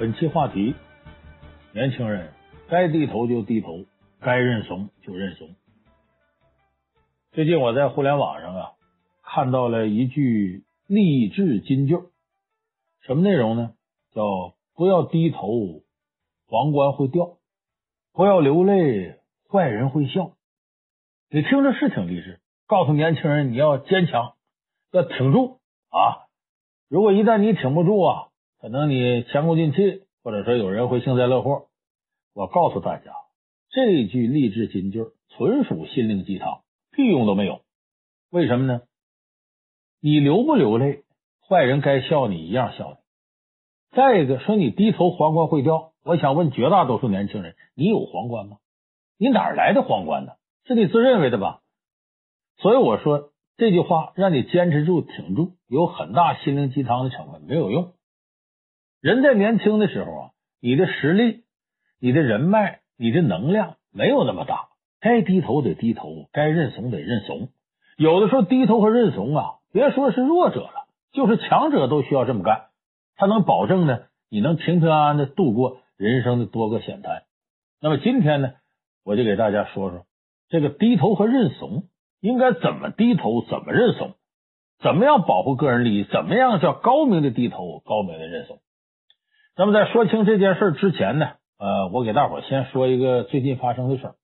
本期话题：年轻人该低头就低头，该认怂就认怂。最近我在互联网上啊看到了一句励志金句，什么内容呢？叫不要低头，皇冠会掉；不要流泪，坏人会笑。你听着是挺励志，告诉年轻人你要坚强，要挺住啊！如果一旦你挺不住啊，可能你前功尽弃，或者说有人会幸灾乐祸。我告诉大家，这句励志金句纯属心灵鸡汤，屁用都没有。为什么呢？你流不流泪，坏人该笑你一样笑你。再一个，说你低头皇冠会掉，我想问绝大多数年轻人，你有皇冠吗？你哪来的皇冠呢？是你自认为的吧？所以我说这句话让你坚持住、挺住，有很大心灵鸡汤的成分，没有用。人在年轻的时候啊，你的实力、你的人脉、你的能量没有那么大，该低头得低头，该认怂得认怂。有的时候低头和认怂啊，别说是弱者了，就是强者都需要这么干，他能保证呢，你能平平安安的度过人生的多个险滩。那么今天呢，我就给大家说说这个低头和认怂应该怎么低头，怎么认怂，怎么样保护个人利益，怎么样叫高明的低头，高明的认怂。那么在说清这件事之前呢，呃，我给大伙先说一个最近发生的事儿。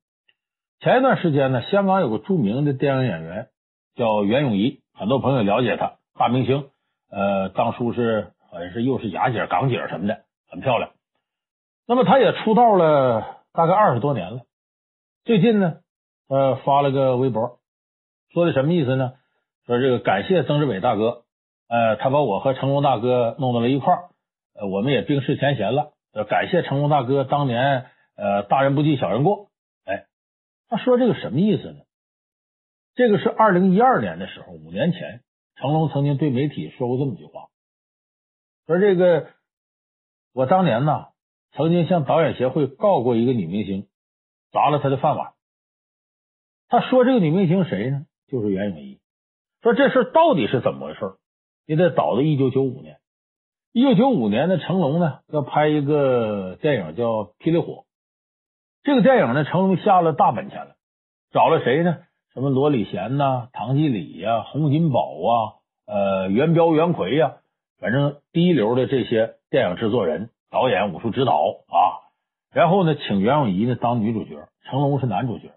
前一段时间呢，香港有个著名的电影演员叫袁咏仪，很多朋友了解他，大明星，呃，当初是好像是又是雅姐、港姐什么的，很漂亮。那么他也出道了大概二十多年了。最近呢，呃，发了个微博，说的什么意思呢？说这个感谢曾志伟大哥，呃，他把我和成龙大哥弄到了一块儿。呃，我们也冰释前嫌了，呃，感谢成龙大哥当年，呃，大人不计小人过。哎，他说这个什么意思呢？这个是二零一二年的时候，五年前，成龙曾经对媒体说过这么句话，说这个我当年呢，曾经向导演协会告过一个女明星，砸了他的饭碗。他说这个女明星谁呢？就是袁咏仪。说这事到底是怎么回事？你得倒到一九九五年。一九九五年的成龙呢，要拍一个电影叫《霹雳火》。这个电影呢，成龙下了大本钱了，找了谁呢？什么罗礼贤呐、唐季礼呀、洪金宝啊、呃袁彪、袁奎呀，反正第一流的这些电影制作人、导演、武术指导啊。然后呢，请袁咏仪呢当女主角，成龙是男主角，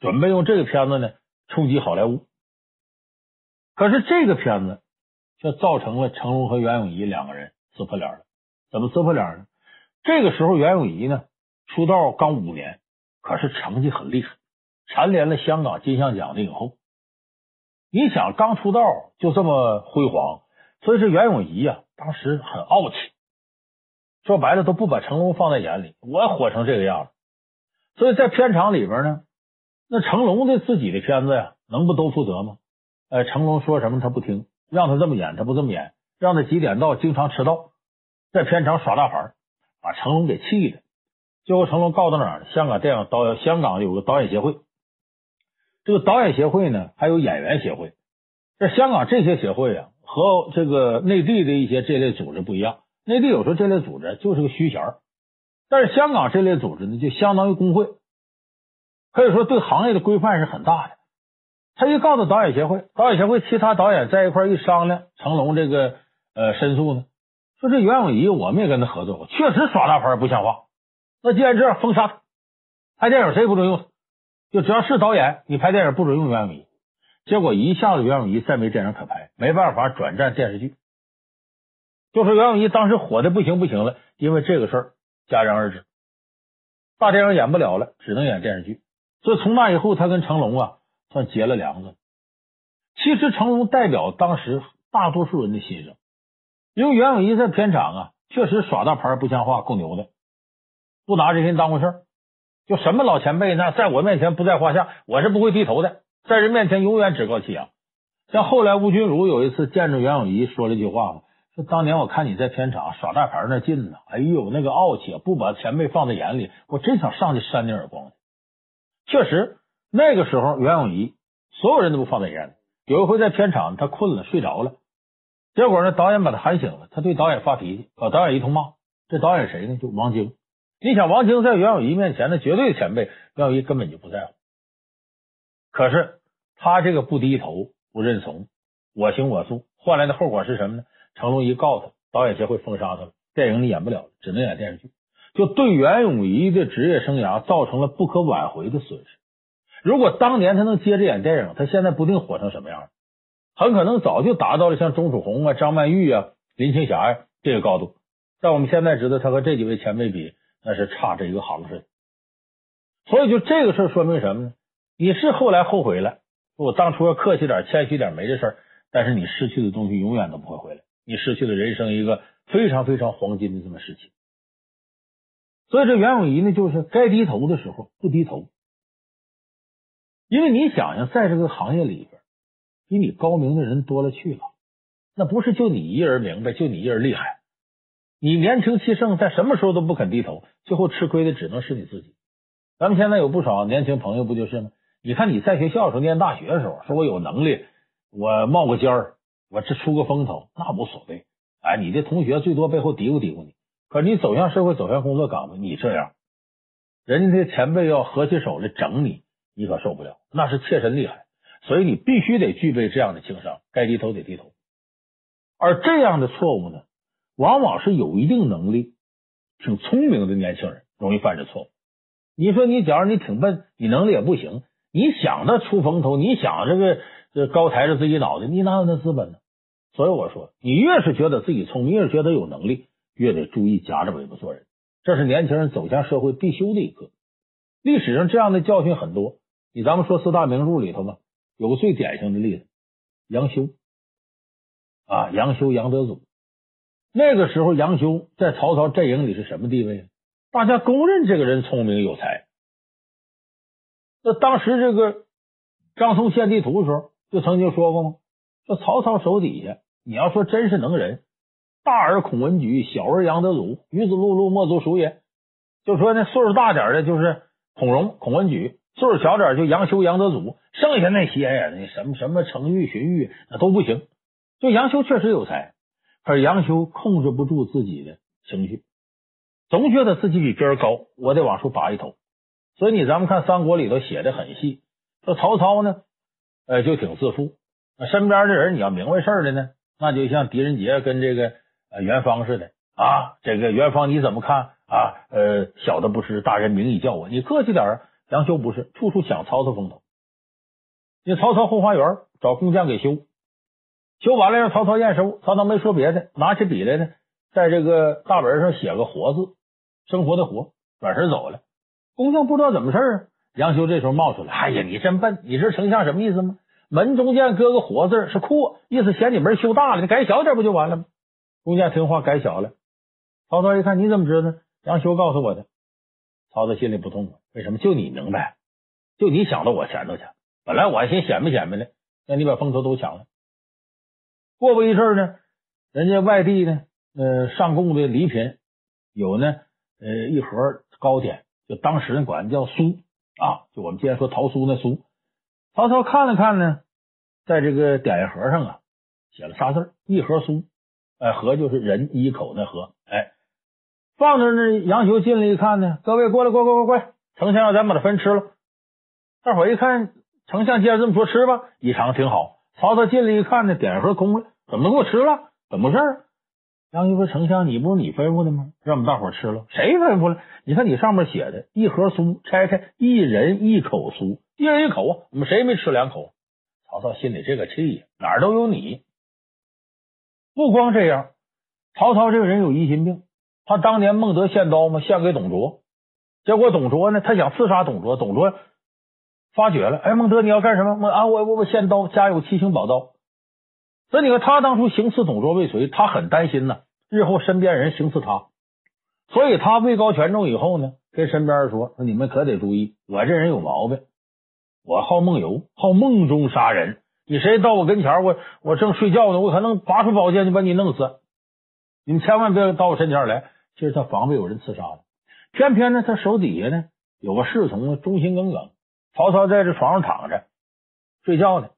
准备用这个片子呢冲击好莱坞。可是这个片子却造成了成龙和袁咏仪两个人。撕破脸了，怎么撕破脸呢？这个时候，袁咏仪呢出道刚五年，可是成绩很厉害，蝉联了香港金像奖的影后。你想，刚出道就这么辉煌，所以说袁咏仪呀，当时很傲气，说白了都不把成龙放在眼里。我火成这个样子，所以在片场里边呢，那成龙的自己的片子呀，能不都负责吗？哎，成龙说什么他不听，让他这么演他不这么演。让他几点到，经常迟到，在片场耍大牌，把成龙给气的。最后，成龙告到哪儿？香港电影导演，香港有个导演协会。这个导演协会呢，还有演员协会。这香港这些协会啊，和这个内地的一些这类组织不一样。内地有时候这类组织就是个虚衔，但是香港这类组织呢，就相当于工会，可以说对行业的规范是很大的。他一告到导演协会，导演协会其他导演在一块一商量，成龙这个。呃，申诉呢？说这袁咏仪，我们也跟他合作过，确实耍大牌不像话。那既然这样，封杀他，拍电影谁也不准用，就只要是导演，你拍电影不准用袁咏仪。结果一下子袁咏仪再没电影可拍，没办法转战电视剧。就说袁咏仪当时火的不行不行了，因为这个事儿戛然而止，大电影演不了了，只能演电视剧。所以从那以后，他跟成龙啊算结了梁子。其实成龙代表当时大多数人的心声。因为袁咏仪在片场啊，确实耍大牌不像话，够牛的，不拿这些人当回事儿，就什么老前辈那在我面前不在话下，我是不会低头的，在人面前永远趾高气扬。像后来吴君如有一次见着袁咏仪说了一句话，说当年我看你在片场耍大牌那劲呢，哎呦那个傲气，不把前辈放在眼里，我真想上去扇你耳光。确实那个时候袁咏仪所有人都不放在眼里，有一回在片场他困了睡着了。结果呢，导演把他喊醒了，他对导演发脾气，把导演一通骂，这导演谁呢？就王晶。你想，王晶在袁咏仪面前呢，绝对前辈，袁咏仪根本就不在乎。可是他这个不低头、不认怂、我行我素，换来的后果是什么呢？成龙一告他，导演协会封杀他了，电影你演不了了，只能演电视剧，就对袁咏仪的职业生涯造成了不可挽回的损失。如果当年他能接着演电影，他现在不定火成什么样了，很可能早就达到了像钟楚红啊、张曼玉啊、林青霞呀这个高度。但我们现在知道，他和这几位前辈比。那是差这一个行市，所以就这个事说明什么呢？你是后来后悔了，我当初要客气点、谦虚点，没这事儿。但是你失去的东西永远都不会回来，你失去了人生一个非常非常黄金的这么时期。所以这袁咏仪呢，就是该低头的时候不低头，因为你想想，在这个行业里边，比你高明的人多了去了，那不是就你一人明白，就你一人厉害。你年轻气盛，在什么时候都不肯低头，最后吃亏的只能是你自己。咱们现在有不少年轻朋友，不就是吗？你看你在学校的时候，念大学的时候，说我有能力，我冒个尖儿，我这出个风头，那无所谓。哎，你的同学最多背后嘀咕嘀咕你。可你走向社会，走向工作岗位，你这样，人家的前辈要合起手来整你，你可受不了，那是切身厉害。所以你必须得具备这样的情商，该低头得低头。而这样的错误呢？往往是有一定能力、挺聪明的年轻人容易犯这错误。你说你假如你挺笨，你能力也不行，你想着出风头，你想这个这高抬着自己脑袋，你哪有那资本呢？所以我说，你越是觉得自己聪明，越是觉得有能力，越得注意夹着尾巴做人。这是年轻人走向社会必修的一课。历史上这样的教训很多。你咱们说四大名著里头嘛，有个最典型的例子，杨修啊，杨修、杨德祖。那个时候，杨修在曹操阵营里是什么地位？大家公认这个人聪明有才。那当时这个张松献地图的时候，就曾经说过吗？说曹操手底下，你要说真是能人，大而孔文举，小而杨德祖，鱼子碌碌，莫足数也。就说那岁数大点的，就是孔融、孔文举；岁数小点就杨修、杨德祖。剩下那些呀，那什么什么程昱、荀彧，那都不行。就杨修确实有才。而杨修控制不住自己的情绪，总觉得自己比别人高，我得往出拔一头。所以你咱们看三国里头写的很细，说曹操呢，呃，就挺自负。身边的人你要明白事儿的呢，那就像狄仁杰跟这个呃元方似的啊。这个元方你怎么看啊？呃，小的不识，大人明义教我。你客气点儿，杨修不是，处处抢曹操风头。你曹操后花园找工匠给修。修完了让曹操验收，曹操没说别的，拿起笔来呢，在这个大本上写个活字，生活的活，转身走了。工匠不知道怎么事儿，杨修这时候冒出来：“哎呀，你真笨！你知丞相什么意思吗？门中间搁个活字是阔，意思嫌你门修大了，你改小点不就完了吗？”工匠听话改小了。曹操一看，你怎么知道？杨修告诉我的。曹操心里不痛快，为什么？就你明白，就你想到我前头去。本来我还寻显摆显摆呢，让你把风头都抢了。过不一阵呢，人家外地呢，呃，上贡的礼品有呢，呃，一盒糕点，就当时人管叫酥啊，就我们今天说桃酥那酥。曹操看了看呢，在这个点心盒上啊，写了仨字一盒酥，哎，盒就是人一口那盒，哎，放着呢。杨修进来一看呢，各位过来，过过过过，丞相让咱把它分吃了。大伙一看，丞相既然这么说，吃吧，一尝挺好。曹操进来一看呢，点盒空了，怎么能给我吃了？怎么回事？杨修说：“丞相，你不是你吩咐的吗？让我们大伙吃了。谁吩咐了？你看你上面写的，一盒酥，拆开，一人一口酥，一人一口啊，我们谁没吃两口？”曹操心里这个气呀，哪儿都有你。不光这样，曹操这个人有疑心病，他当年孟德献刀嘛，献给董卓，结果董卓呢，他想刺杀董卓，董卓。发觉了，哎，孟德，你要干什么？孟啊，我我我献刀，家有七星宝刀。所以你看，他当初行刺董卓未遂，他很担心呢，日后身边人行刺他，所以他位高权重以后呢，跟身边人说：“说你们可得注意，我这人有毛病，我好梦游，好梦中杀人。你谁到我跟前，我我正睡觉呢，我可能拔出宝剑就把你弄死。你们千万别到我身前来。其实他防备有人刺杀他，偏偏呢，他手底下呢有个侍从忠心耿耿。曹操在这床上躺着睡觉呢，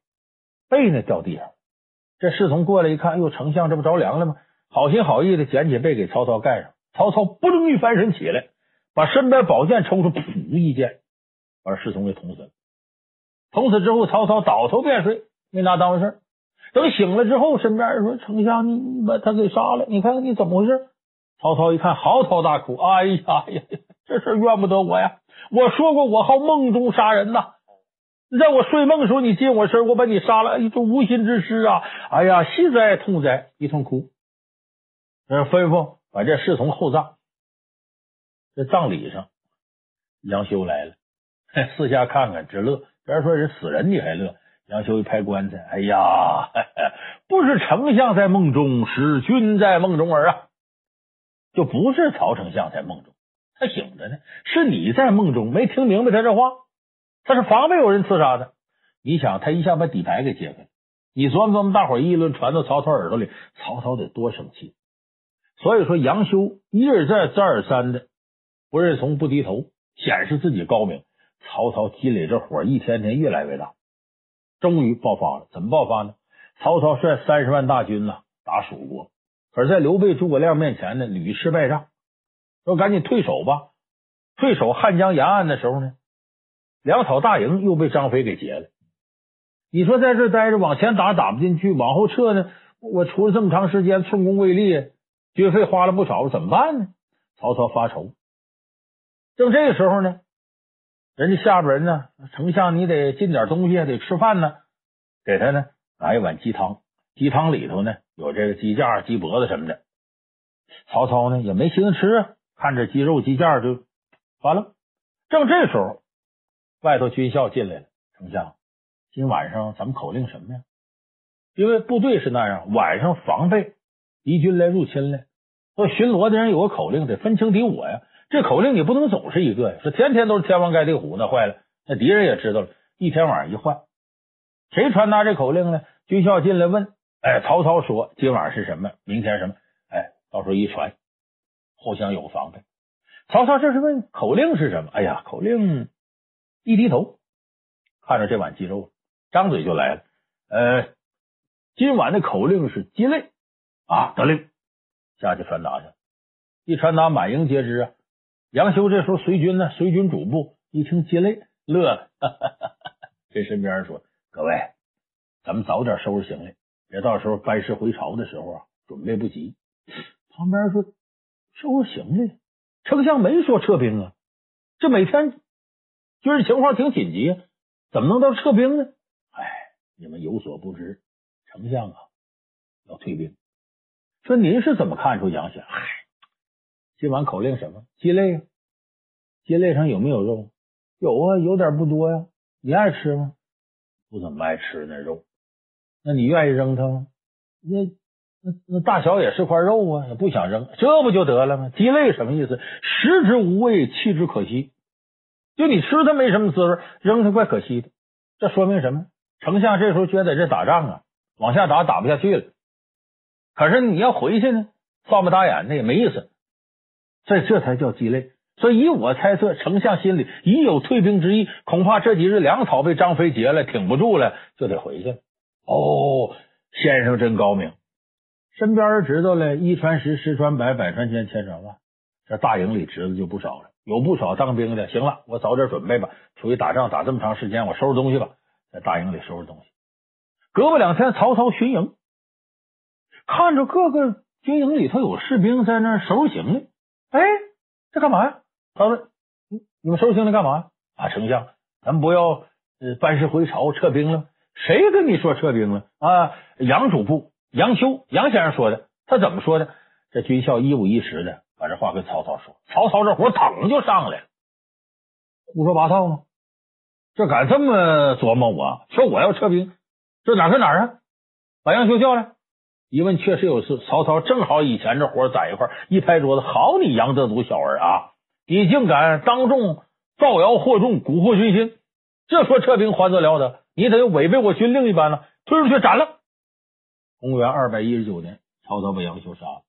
被呢掉地上。这侍从过来一看，哟，丞相这不着凉了吗？好心好意的捡起被给曹操盖上。曹操不正欲翻身起来，把身边宝剑抽出，噗一剑，把侍从给捅死了。捅死之后，曹操倒头便睡，没拿当回事。等醒了之后，身边人说：“丞相，你你把他给杀了，你看看你怎么回事？”曹操一看，嚎啕大哭：“哎呀呀，这事怨不得我呀！我说过，我好梦中杀人呐。在我睡梦的时候，你近我身，我把你杀了，哎这无心之失啊！哎呀，惜哉，痛哉！一通哭。呃，吩咐把这侍从厚葬。这葬礼上，杨修来了，四下看看，直乐。别人说人死人，你还乐？杨修一拍棺材：“哎呀，不是丞相在梦中，是君在梦中儿啊！”就不是曹丞相在梦中，他醒着呢。是你在梦中没听明白他这话，他是防备有人刺杀他。你想，他一下把底牌给揭开，你琢磨琢磨，大伙议论传到曹操耳朵里，曹操得多生气。所以说，杨修一而再、再而三的不认怂、不低头，显示自己高明。曹操积累这火一天天越来越大，终于爆发了。怎么爆发呢？曹操率三十万大军呢打蜀国。可，在刘备、诸葛亮面前呢，屡试败仗，说赶紧退守吧。退守汉江沿岸的时候呢，粮草大营又被张飞给劫了。你说在这待着，往前打打不进去，往后撤呢，我出了这么长时间，寸功未立，军费花了不少，怎么办呢？曹操发愁。正这个时候呢，人家下边人呢，丞相你得进点东西，得吃饭呢，给他呢拿一碗鸡汤，鸡汤里头呢。有这个鸡架、鸡脖子什么的，曹操呢也没心思吃啊，看着鸡肉、鸡架就完了。正这时候，外头军校进来了，丞相，今晚上咱们口令什么呀？因为部队是那样，晚上防备敌军来入侵了，说巡逻的人有个口令，得分清敌我呀。这口令你不能总是一个呀，说天天都是天王盖地虎，那坏了，那敌人也知道了，一天晚上一换，谁传达这口令呢？军校进来问。哎，曹操说今晚是什么？明天什么？哎，到时候一传，互相有防备。曹操这是问口令是什么？哎呀，口令一低头，看着这碗鸡肉，张嘴就来了。呃，今晚的口令是鸡肋啊，得令，下去传达去。一传达，满营皆知啊。杨修这时候随军呢，随军主簿一听鸡肋，乐了，哈哈哈哈，跟身边人说：“各位，咱们早点收拾行李。”别到时候班师回朝的时候啊，准备不及。旁边说收拾行李，丞相没说撤兵啊。这每天军事情况挺紧急，怎么能到撤兵呢？哎，你们有所不知，丞相啊要退兵。说您是怎么看出杨显？嗨，今晚口令什么？鸡肋啊，鸡肋上有没有肉？有啊，有点不多呀。你爱吃吗？不怎么爱吃那肉。那你愿意扔它吗？那那那大小也是块肉啊，也不想扔，这不就得了吗？鸡肋什么意思？食之无味，弃之可惜。就你吃它没什么滋味，扔它怪可惜的。这说明什么？丞相这时候觉得这打仗啊，往下打打不下去了。可是你要回去呢，放不打眼，那也没意思。所以这才叫鸡肋。所以以我猜测，丞相心里已有退兵之意，恐怕这几日粮草被张飞劫了，挺不住了，就得回去了。哦，先生真高明，身边人知道了，一传十，十传百，百传千，千传万，这大营里侄子就不少了，有不少当兵的。行了，我早点准备吧，出去打仗打这么长时间，我收拾东西吧，在大营里收拾东西。隔不两天，曹操巡营，看着各个军营里头有士兵在那收拾行李，哎，这干嘛呀？他说：“你你们收拾行李干嘛？”啊，丞相，咱们不要呃班师回朝撤兵了。谁跟你说撤兵了啊？杨主簿杨修杨先生说的。他怎么说的？这军校一五一十的把这话跟曹操说。曹操这火腾就上来了，胡说八道吗？这敢这么琢磨我？说我要撤兵，这哪跟哪儿啊？把杨修叫来，一问确实有事。曹操正好以前这火在一块，一拍桌子：“好你杨德祖小儿啊！你竟敢当众造谣惑众，蛊惑军心！这说撤兵还得了得？”你得违背我军令一般了，推出去斩了。公元二百一十九年，曹操把杨修杀了。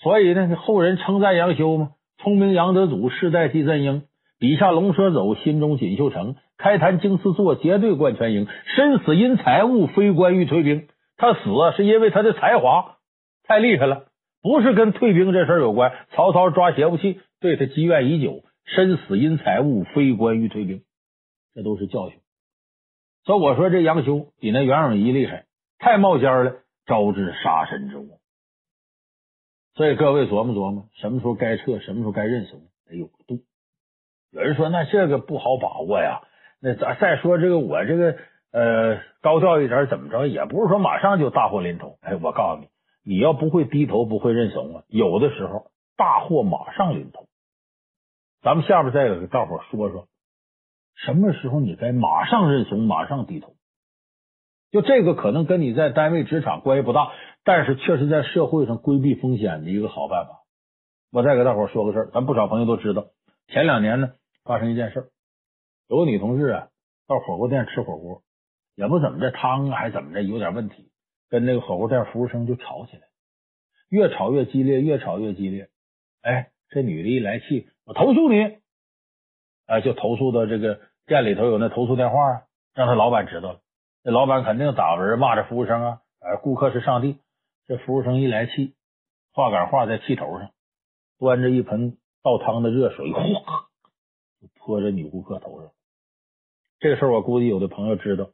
所以呢，后人称赞杨修嘛，聪明杨德祖，世代季纘英，笔下龙蛇走，心中锦绣成，开坛经词作，结对冠全营，身死因财物，非关欲退兵。他死是因为他的才华太厉害了，不是跟退兵这事儿有关。曹操抓邪不气，对他积怨已久，身死因财物，非关于退兵，这都是教训。所以我说这杨修比那袁咏仪厉害，太冒尖了，招致杀身之祸。所以各位琢磨琢磨，什么时候该撤，什么时候该认怂，得有个度。有人说，那这个不好把握呀。那咱再说这个，我这个呃高调一点，怎么着，也不是说马上就大祸临头。哎，我告诉你，你要不会低头，不会认怂啊，有的时候大祸马上临头。咱们下边再给大伙说说，什么时候你该马上认怂，马上低头。就这个可能跟你在单位职场关系不大。但是，确实在社会上规避风险的一个好办法。我再给大伙说个事儿，咱不少朋友都知道。前两年呢，发生一件事儿，有个女同志啊，到火锅店吃火锅，也不怎么的汤啊，还怎么的，有点问题，跟那个火锅店服务生就吵起来，越吵越激烈，越吵越激烈。哎，这女的一来气，我投诉你，啊，就投诉到这个店里头有那投诉电话啊，让他老板知道了。那老板肯定打文骂着服务生啊，哎，顾客是上帝。这服务生一来气，话赶话在气头上，端着一盆倒汤的热水，嚯，泼着女顾客头上。这个事儿我估计有的朋友知道，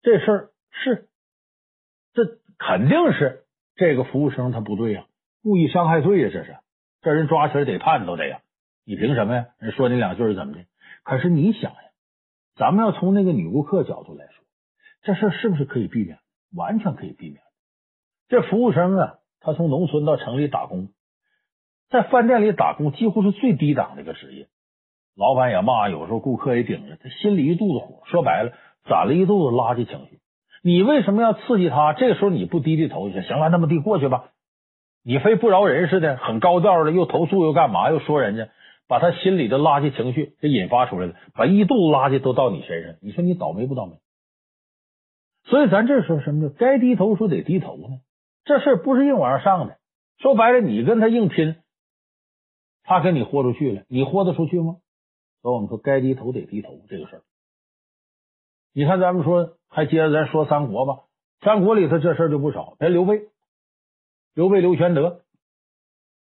这事儿是，这肯定是这个服务生他不对呀，故意伤害罪呀，这是，这人抓起来得判都得呀，你凭什么呀？人说你两句是怎么的？可是你想呀，咱们要从那个女顾客角度来说，这事儿是不是可以避免？完全可以避免。这服务生啊，他从农村到城里打工，在饭店里打工几乎是最低档的一个职业。老板也骂，有时候顾客也顶着，他心里一肚子火。说白了，攒了一肚子垃圾情绪。你为什么要刺激他？这个时候你不低低头就行了，那么地过去吧。你非不饶人似的，很高调的又投诉又干嘛？又说人家，把他心里的垃圾情绪给引发出来了，把一肚子垃圾都到你身上。你说你倒霉不倒霉？所以咱这时候什么叫该低头说得低头呢？这事不是硬往上上的，说白了，你跟他硬拼，他给你豁出去了，你豁得出去吗？所以我们说，该低头得低头这个事儿。你看，咱们说，还接着咱说三国吧。三国里头这事儿就不少。人刘备，刘备刘玄德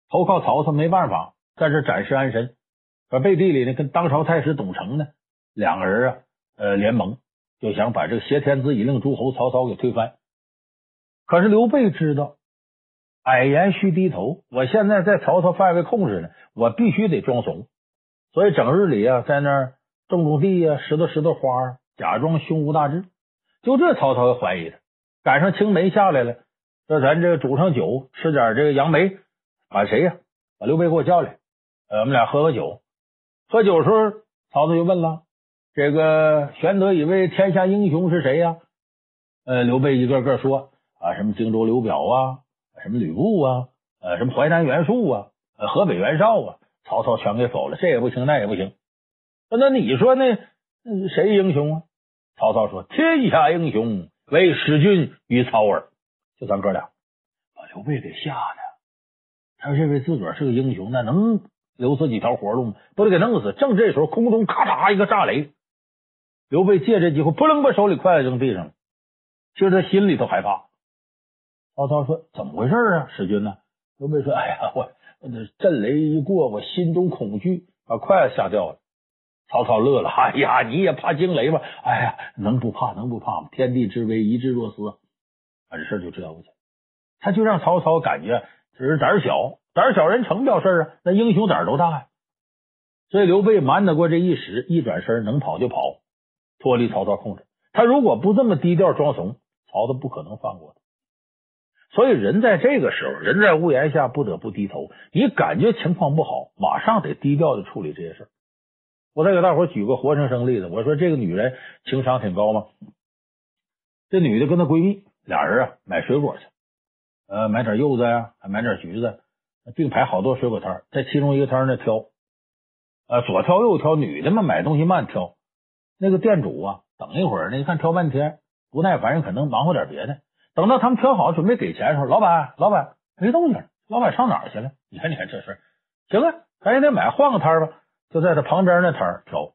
投靠曹操，没办法，在这暂时安身。而背地里呢，跟当朝太师董承呢，两个人啊，呃，联盟，就想把这个挟天子以令诸侯曹操给推翻。可是刘备知道，矮言须低头。我现在在曹操范围控制呢，我必须得装怂。所以整日里啊，在那儿种种地呀，拾掇拾掇花，假装胸无大志。就这，曹操也怀疑他。赶上青梅下来了，说咱这煮上酒，吃点这个杨梅。把谁呀？把刘备给我叫来，呃，我们俩喝个酒。喝酒时候，曹操就问了：“这个玄德以为天下英雄是谁呀？”呃，刘备一个个说。啊，什么荆州刘表啊，什么吕布啊，呃，什么淮南袁术啊，呃，河北袁绍啊，曹操全给否了，这也不行，那也不行。那你说那谁英雄啊？曹操说：“天下英雄，唯使君与曹耳。”就咱哥俩，把刘备给吓的。他认为自个儿是个英雄，那能留自己条活路吗？不得给弄死。正这时候，空中咔嚓一个炸雷，刘备借这机会，扑棱把手里筷子扔地上了。其实他心里头害怕。曹操说：“怎么回事啊，使君呢？”刘备说：“哎呀，我我这阵雷一过，我心中恐惧，把筷子吓掉了。”曹操乐了：“哎呀，你也怕惊雷吗？哎呀，能不怕能不怕吗？天地之危，一日若斯。把这事就知道不起，他就让曹操感觉只是胆小，胆小人成不了事啊。那英雄胆都大呀。所以刘备瞒得过这一时，一转身能跑就跑，脱离曹操控制。他如果不这么低调装怂，曹操不可能放过他。所以，人在这个时候，人在屋檐下，不得不低头。你感觉情况不好，马上得低调的处理这些事儿。我再给大伙举个活生生例子，我说这个女人情商挺高吗？这女的跟她闺蜜俩人啊买水果去，呃，买点柚子呀，还买点橘子，并排好多水果摊，在其中一个摊那挑，呃，左挑右挑，女的嘛买东西慢挑。那个店主啊，等一会儿呢，一看挑半天不耐烦，可能忙活点别的。等到他们挑好准备给钱的时候，老板，老板没动静，老板上哪儿去了？你看，你看这事行啊，咱也得买，换个摊吧。就在他旁边那摊挑，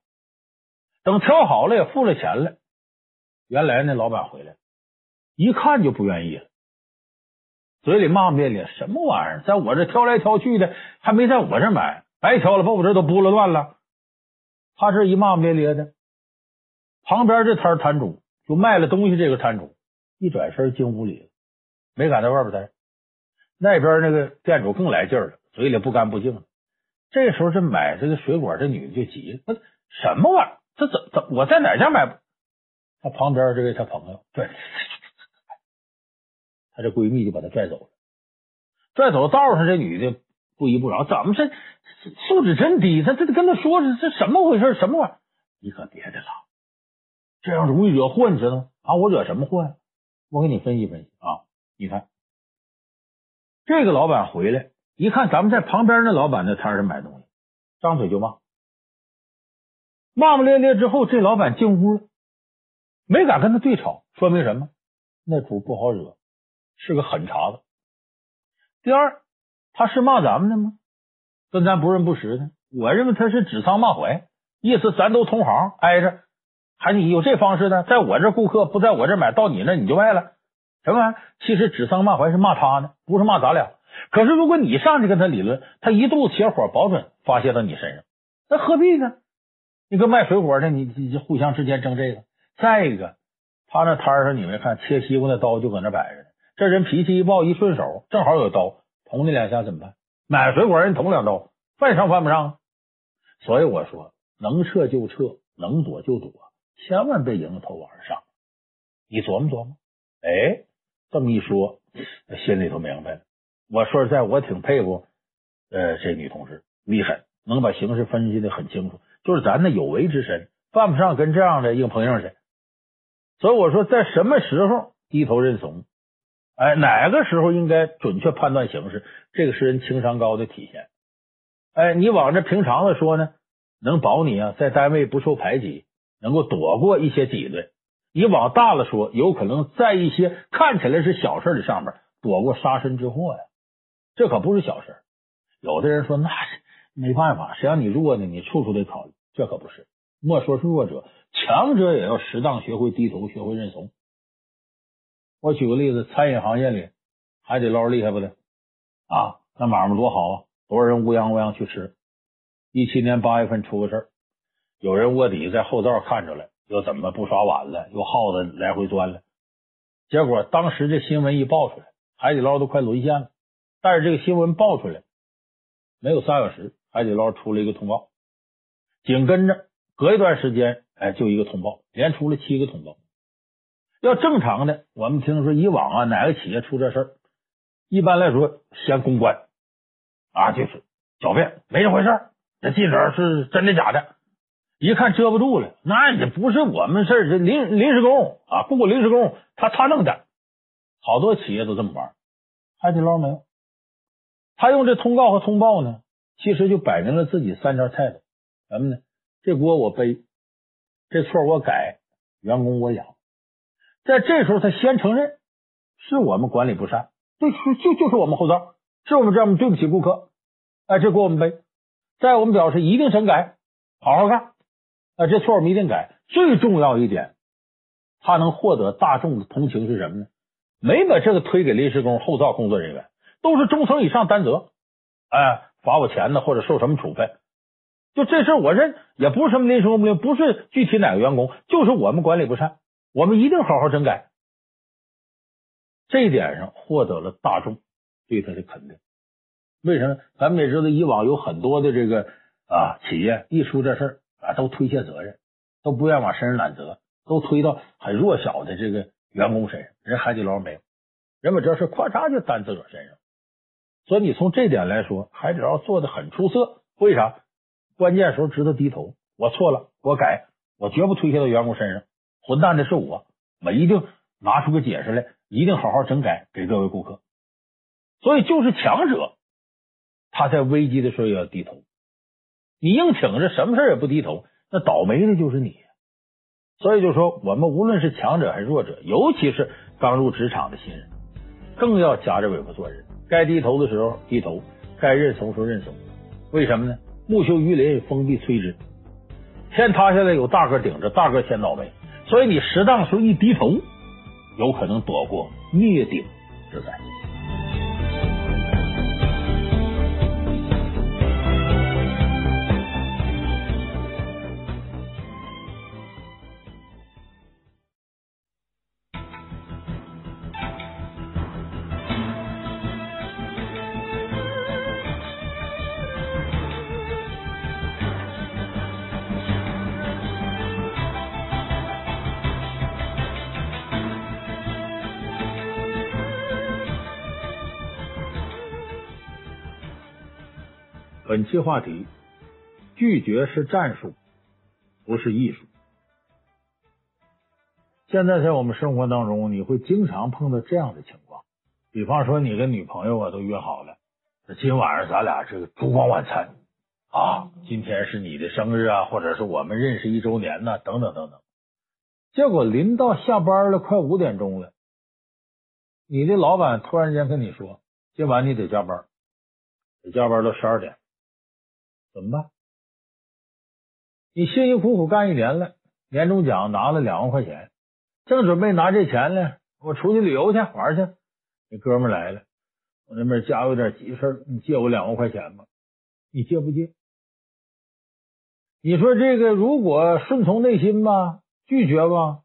等挑好了也付了钱了。原来那老板回来，一看就不愿意了。嘴里骂骂咧咧，什么玩意儿，在我这挑来挑去的，还没在我这买，白挑了，把我这都剥了断了。他这一骂骂咧咧的，旁边这摊摊主就卖了东西，这个摊主一转身进屋里了，没敢在外边待。那边那个店主更来劲了，嘴里不干不净。这时候这买这个水果这女的就急了，什么玩意儿？这怎怎我在哪家买？他旁边这位他朋友对，她这闺蜜就把她拽走了。拽走道上这女的不依不饶，怎么这素质真低？她这跟她说是这什么回事？什么玩意儿？你可别的了，这样容易惹祸，你知道吗？啊，我惹什么祸呀？我给你分析分析啊！你看这个老板回来一看，咱们在旁边那老板那摊上买东西，张嘴就骂，骂骂咧咧之后，这老板进屋了。没敢跟他对吵，说明什么？那主不好惹，是个狠茬子。第二，他是骂咱们的吗？跟咱不认不识的。我认为他是指桑骂槐，意思咱都同行，挨着。还你有这方式呢，在我这顾客不在我这买，到你那你就卖了，什么玩意？其实指桑骂槐是骂他呢，不是骂咱俩。可是如果你上去跟他理论，他一肚子邪火，保准发泄到你身上。那何必呢？你跟卖水果的，你你互相之间争这个。再一个，他那摊上你没看切西瓜那刀就搁那摆着。这人脾气一暴一顺手，正好有刀捅你两下怎么办？买水果人捅两刀，犯上犯不上？所以我说，能撤就撤，能躲就躲，千万别迎头往上。你琢磨琢磨。哎，这么一说，心里头明白了。我说实在，我挺佩服呃这女同志厉害，能把形势分析的很清楚。就是咱那有为之身，犯不上跟这样的硬碰硬去。所以我说，在什么时候低头认怂？哎，哪个时候应该准确判断形势？这个是人情商高的体现。哎，你往这平常的说呢，能保你啊，在单位不受排挤，能够躲过一些挤兑。你往大了说，有可能在一些看起来是小事的上面躲过杀身之祸呀。这可不是小事。有的人说，那是没办法，谁让你弱呢？你处处得考虑。这可不是。莫说是弱者。强者也要适当学会低头，学会认怂。我举个例子，餐饮行业里，海底捞厉害不的啊？那买卖多好啊，多少人乌泱乌泱去吃。一七年八月份出个事儿，有人卧底在后道看出来，又怎么不刷碗了，又耗子来回钻了。结果当时这新闻一爆出来，海底捞都快沦陷了。但是这个新闻爆出来没有三小时，海底捞出了一个通报，紧跟着隔一段时间。哎，就一个通报，连出了七个通报。要正常的，我们听说以往啊，哪个企业出这事儿，一般来说先公关啊，就是狡辩，没这回事儿。这记者是真的假的？一看遮不住了，那也不是我们事儿，这临临时工啊，不过临时工，他他弄的。好多企业都这么玩，海底捞没有。他用这通告和通报呢，其实就摆明了自己三条态度，什么呢？这锅我背。这错我改，员工我养，在这时候他先承认是我们管理不善，对，就就就是我们厚道，是我们这样对不起顾客，哎，这锅我们背。再我们表示一定整改，好好干，哎，这错我们一定改。最重要一点，他能获得大众的同情是什么呢？没把这个推给临时工、后灶工作人员，都是中层以上担责，哎，罚我钱的或者受什么处分。就这事儿，我认也不是什么临时工不，不是具体哪个员工，就是我们管理不善，我们一定好好整改。这一点上获得了大众对他的肯定。为什么？咱们也知道，以往有很多的这个啊企业一出这事儿啊，都推卸责任，都不愿往身上揽责，都推到很弱小的这个员工身上。人海底捞没有，人把这事咔嚓就担自个儿身上。所以你从这点来说，海底捞做的很出色。为啥？关键时候知道低头，我错了，我改，我绝不推卸到员工身上。混蛋的是我，我一定拿出个解释来，一定好好整改给各位顾客。所以就是强者，他在危机的时候也要低头。你硬挺着，什么事也不低头，那倒霉的就是你。所以就说，我们无论是强者还是弱者，尤其是刚入职场的新人，更要夹着尾巴做人。该低头的时候低头，该认怂时候认怂。为什么呢？木秀于林，风必摧之。天塌下来有大个顶着，大个先倒霉。所以你适当时候一低头，有可能躲过灭顶之灾。本期话题：拒绝是战术，不是艺术。现在在我们生活当中，你会经常碰到这样的情况，比方说你跟女朋友啊都约好了，今晚上咱俩这个烛光晚餐啊，今天是你的生日啊，或者是我们认识一周年呐，等等等等。结果临到下班了，快五点钟了，你的老板突然间跟你说，今晚你得加班，得加班到十二点。怎么办？你辛辛苦苦干一年了，年终奖拿了两万块钱，正准备拿这钱呢，我出去旅游去玩去。你哥们来了，我那边家有点急事，你借我两万块钱吧？你借不借？你说这个如果顺从内心吧，拒绝吧，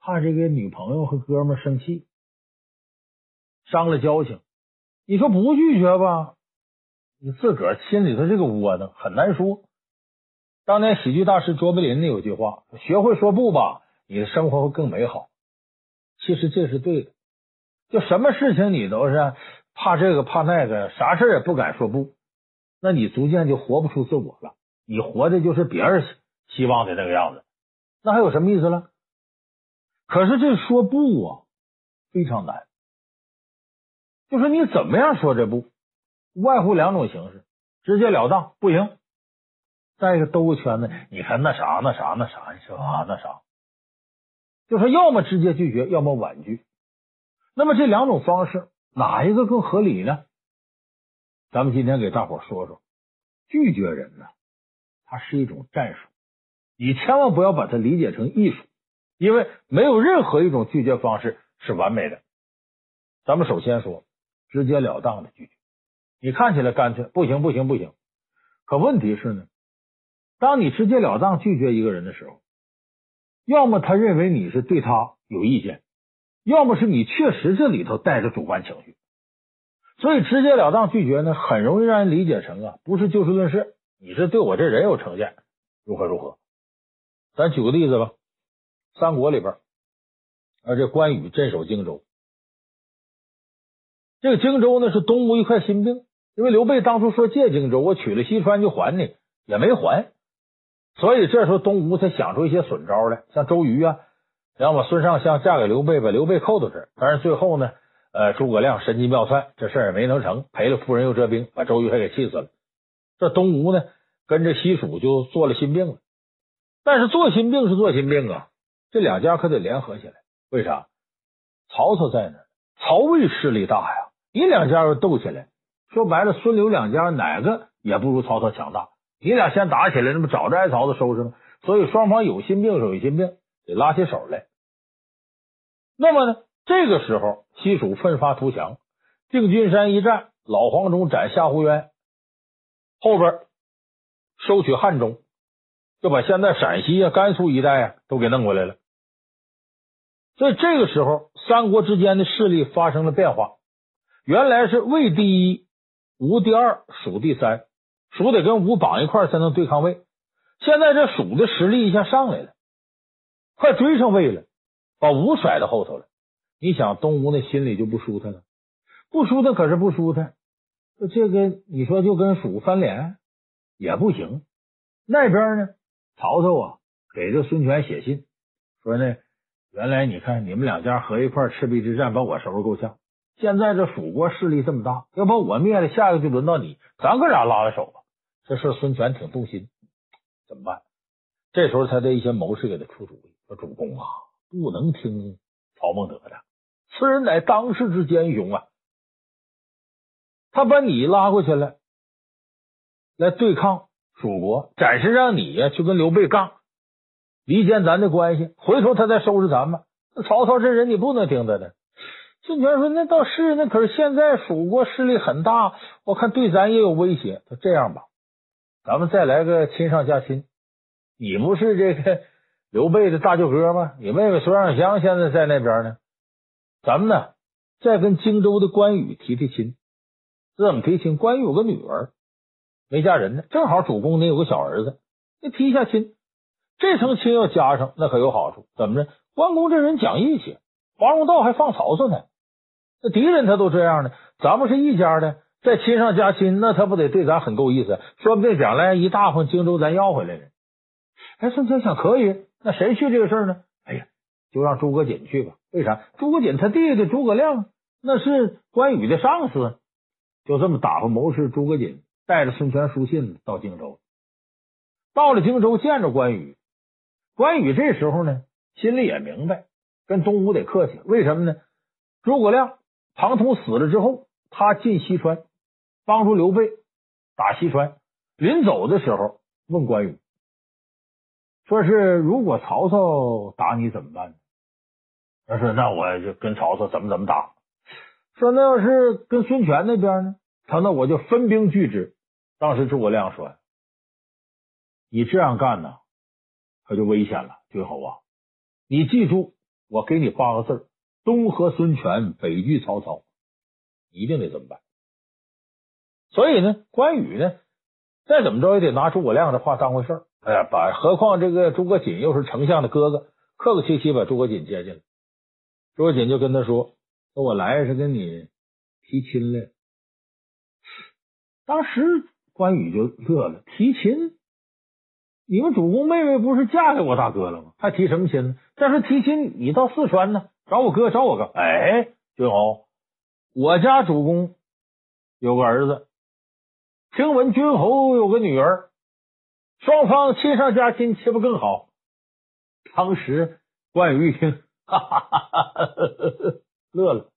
怕这个女朋友和哥们生气，伤了交情。你说不拒绝吧？你自个儿心里头这个窝囊很难说。当年喜剧大师卓别林呢有句话：“学会说不吧，你的生活会更美好。”其实这是对的。就什么事情你都是怕这个怕那个，啥事也不敢说不，那你逐渐就活不出自我了。你活的就是别人希望的那个样子，那还有什么意思了？可是这说不啊，非常难。就是你怎么样说这不？外乎两种形式，直截了当不行。再一个兜个圈子，你看那啥那啥那啥，你说啊那啥，就是要么直接拒绝，要么婉拒。那么这两种方式哪一个更合理呢？咱们今天给大伙说说，拒绝人呢，它是一种战术，你千万不要把它理解成艺术，因为没有任何一种拒绝方式是完美的。咱们首先说直截了当的拒绝。你看起来干脆，不行不行不行，可问题是呢，当你直截了当拒绝一个人的时候，要么他认为你是对他有意见，要么是你确实这里头带着主观情绪，所以直截了当拒绝呢，很容易让人理解成啊，不是就事论事，你是对我这人有成见，如何如何。咱举个例子吧，三国里边，而这关羽镇守荆州，这个荆州呢是东吴一块心病。因为刘备当初说借荆州，我取了西川就还你，也没还，所以这时候东吴才想出一些损招来，像周瑜啊，要么孙尚香嫁给刘备，把刘备扣到这儿，但是最后呢，呃，诸葛亮神机妙算，这事儿也没能成，赔了夫人又折兵，把周瑜还给气死了。这东吴呢，跟着西蜀就做了心病了，但是做心病是做心病啊，这两家可得联合起来，为啥？曹操在那，曹魏势力大呀，你两家要斗起来。说白了，孙刘两家哪个也不如曹操强大。你俩先打起来，那不找着挨曹操收拾吗？所以双方有心病是，有心病，得拉起手来。那么呢，这个时候西蜀奋发图强，定军山一战，老黄忠斩夏侯渊，后边收取汉中，就把现在陕西啊、甘肃一带啊都给弄过来了。所以这个时候，三国之间的势力发生了变化，原来是魏第一。吴第二，蜀第三，蜀得跟吴绑一块才能对抗魏。现在这蜀的实力一下上来了，快追上魏了，把吴甩到后头了。你想，东吴那心里就不舒坦了，不舒坦可是不舒坦。这个你说就跟蜀翻脸也不行。那边呢，曹操啊给这孙权写信说呢，原来你看你们两家合一块赤壁之战把我收拾够呛。现在这蜀国势力这么大，要把我灭了，下一个就轮到你，咱哥俩拉拉手吧。这事孙权挺动心，怎么办？这时候他的一些谋士给他出主意，说主公啊，不能听曹孟德的，此人乃当世之奸雄啊！他把你拉过去了，来对抗蜀国，暂时让你呀去跟刘备杠，离间咱的关系，回头他再收拾咱们。那曹操这人你不能听他的。孙权说：“那倒是，那可是现在蜀国势力很大，我看对咱也有威胁。他这样吧，咱们再来个亲上加亲。你不是这个刘备的大舅哥吗？你妹妹孙尚香现在在那边呢。咱们呢，再跟荆州的关羽提提亲。这怎么提亲？关羽有个女儿没嫁人呢，正好主公你有个小儿子，你提一下亲。这层亲要加上，那可有好处。怎么着？关公这人讲义气，华容道还放曹操呢。”那敌人他都这样的，咱们是一家的，再亲上加亲，那他不得对咱很够意思？说不定将来一大方荆州咱要回来了。哎，孙权想可以，那谁去这个事儿呢？哎呀，就让诸葛瑾去吧。为啥？诸葛瑾他弟弟诸葛亮那是关羽的上司，就这么打发谋士诸葛瑾带着孙权书信到荆州。到了荆州，见着关羽，关羽这时候呢，心里也明白，跟东吴得客气。为什么呢？诸葛亮、庞统死了之后，他进西川。帮助刘备打西川，临走的时候问关羽，说是如果曹操打你怎么办？他说那我就跟曹操怎么怎么打。说那要是跟孙权那边呢？他那我就分兵拒之。当时诸葛亮说：“你这样干呢，可就危险了，君侯啊！你记住，我给你八个字：东和孙权，北拒曹操。一定得这么办。”所以呢，关羽呢，再怎么着也得拿诸葛亮的话当回事儿。哎呀，把何况这个诸葛瑾又是丞相的哥哥，客客气气把诸葛瑾接进来。诸葛瑾就跟他说：“说我来是跟你提亲来。”当时关羽就乐了：“提亲？你们主公妹妹不是嫁给我大哥了吗？还提什么亲呢？再说提亲，你到四川呢，找我哥，找我哥。哎，君侯，我家主公有个儿子。”听闻君侯有个女儿，双方亲上加亲，岂不更好？当时关羽一听，哈哈哈哈哈，乐了。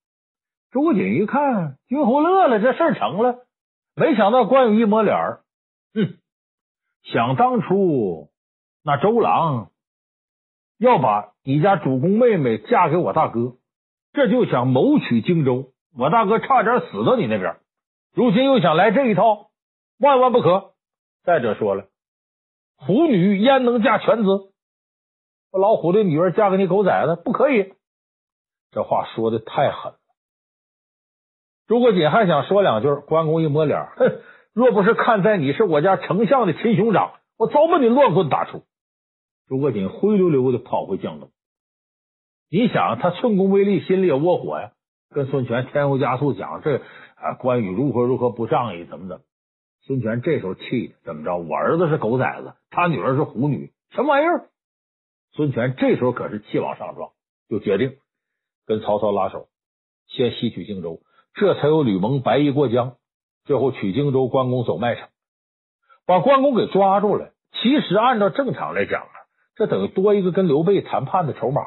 诸葛瑾一看，君侯乐了，这事儿成了。没想到关羽一抹脸，哼，想当初那周郎要把你家主公妹妹嫁给我大哥，这就想谋取荆州，我大哥差点死到你那边，如今又想来这一套。万万不可！再者说了，虎女焉能嫁犬子？我老虎的女儿嫁给你狗崽子，不可以。这话说的太狠了。诸葛瑾还想说两句，关公一摸脸，哼，若不是看在你是我家丞相的亲兄长，我早把你乱棍打出。诸葛瑾灰溜溜的跑回江东。你想，他寸功未立，心里也窝火呀，跟孙权添油加醋讲这啊，关羽如何如何不仗义，怎么怎么。孙权这时候气的怎么着？我儿子是狗崽子，他女儿是虎女，什么玩意儿？孙权这时候可是气往上撞，就决定跟曹操拉手，先吸取荆州，这才有吕蒙白衣过江，最后取荆州，关公走麦城，把关公给抓住了。其实按照正常来讲啊，这等于多一个跟刘备谈判的筹码。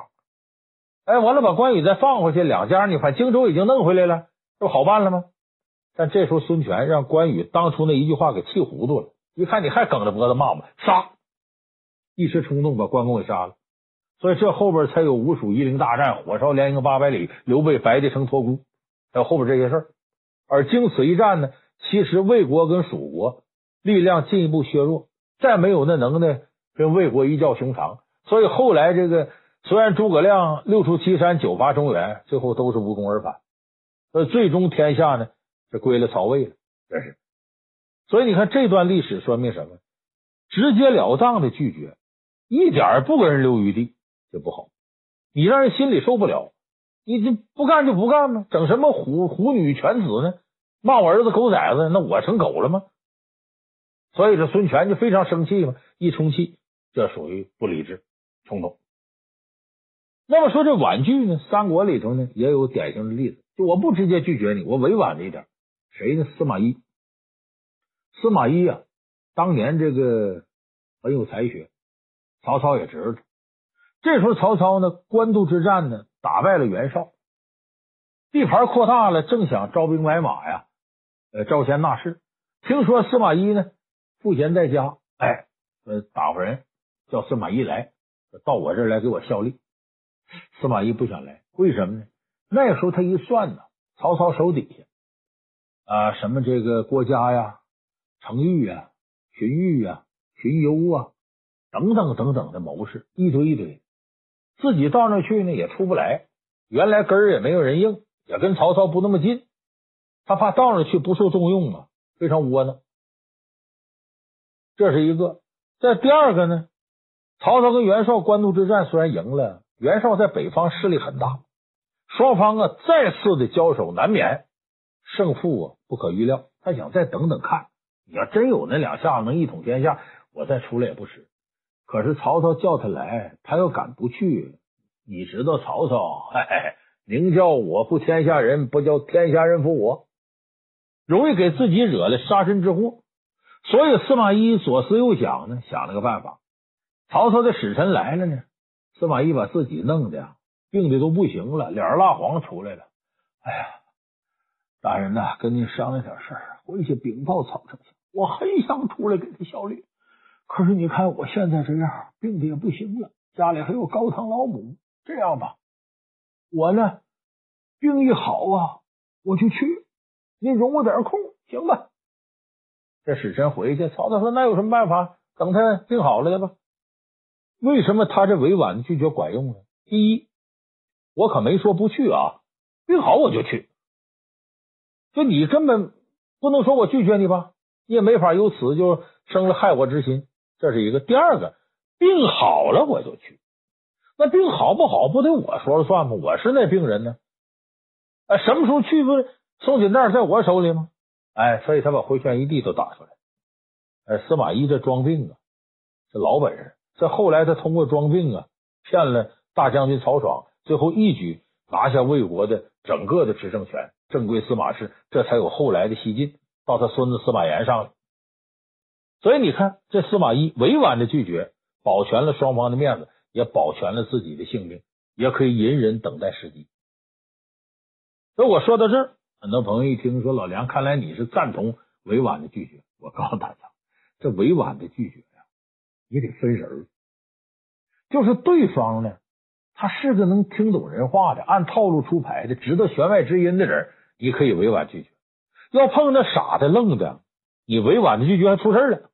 哎，完了把关羽再放回去，两家你看荆州已经弄回来了，这不好办了吗？但这时候，孙权让关羽当初那一句话给气糊涂了。一看你还梗着脖子骂我，杀！一时冲动把关公给杀了。所以这后边才有吴蜀夷陵大战，火烧连营八百里，刘备白帝城托孤，还有后边这些事儿。而经此一战呢，其实魏国跟蜀国力量进一步削弱，再没有那能耐跟魏国一较胸长。所以后来这个虽然诸葛亮六出祁山，九伐中原，最后都是无功而返。所以最终天下呢？是归了曹魏了，这是。所以你看这段历史说明什么？直截了当的拒绝，一点不给人留余地，就不好。你让人心里受不了，你这不干就不干吗？整什么虎虎女犬子呢？骂我儿子狗崽子，那我成狗了吗？所以这孙权就非常生气嘛，一充气，这属于不理智冲动。那么说这婉拒呢？三国里头呢也有典型的例子，就我不直接拒绝你，我委婉了一点。谁呢？司马懿。司马懿啊，当年这个很有才学，曹操也知道。这时候曹操呢，官渡之战呢，打败了袁绍，地盘扩大了，正想招兵买马呀，呃，招贤纳士。听说司马懿呢，赋闲在家，哎，呃，打发人叫司马懿来，到我这儿来给我效力。司马懿不想来，为什么呢？那时候他一算呢，曹操手底下。啊，什么这个郭嘉呀、程昱呀、荀彧呀、荀攸啊，等等等等的谋士一堆一堆，自己到那去呢也出不来，原来根儿也没有人应，也跟曹操不那么近，他怕到那去不受重用啊，非常窝囊。这是一个。再第二个呢，曹操跟袁绍官渡之战虽然赢了，袁绍在北方势力很大，双方啊再次的交手难免。胜负啊不可预料，他想再等等看。你要真有那两下能一统天下，我再出来也不迟。可是曹操叫他来，他又敢不去？你知道曹操，嘿嘿，宁叫我负天下人，不叫天下人负我，容易给自己惹来杀身之祸。所以司马懿左思右想呢，想了个办法。曹操的使臣来了呢，司马懿把自己弄的呀，病的都不行了，脸蜡黄出来了。哎呀，大人呐，跟您商量点事儿，回去禀报曹丞相，我很想出来给他效力。可是你看我现在这样，病的也不行了，家里还有高堂老母。这样吧，我呢，病一好啊，我就去。您容我点空，行吧？这使臣回去，曹操说：“那有什么办法？等他病好了的吧。”为什么他这委婉拒绝管用呢？第一，我可没说不去啊，病好我就去。就你根本不能说我拒绝你吧？你也没法由此就生了害我之心，这是一个。第二个，病好了我就去。那病好不好，不得我说了算吗？我是那病人呢。啊，什么时候去？不松紧带在我手里吗？哎，所以他把回旋余地都打出来。哎，司马懿这装病啊，这老本事。这后来他通过装病啊，骗了大将军曹爽，最后一举拿下魏国的整个的执政权，正归司马氏，这才有后来的西晋，到他孙子司马炎上来。所以你看，这司马懿委婉的拒绝，保全了双方的面子。也保全了自己的性命，也可以隐忍等待时机。那我说到这儿，很多朋友一听说老梁，看来你是赞同委婉的拒绝。我告诉大家，这委婉的拒绝呀，也得分人。就是对方呢，他是个能听懂人话的，按套路出牌的，知道弦外之音的人，你可以委婉拒绝。要碰那傻的愣的，你委婉的拒绝还出事了。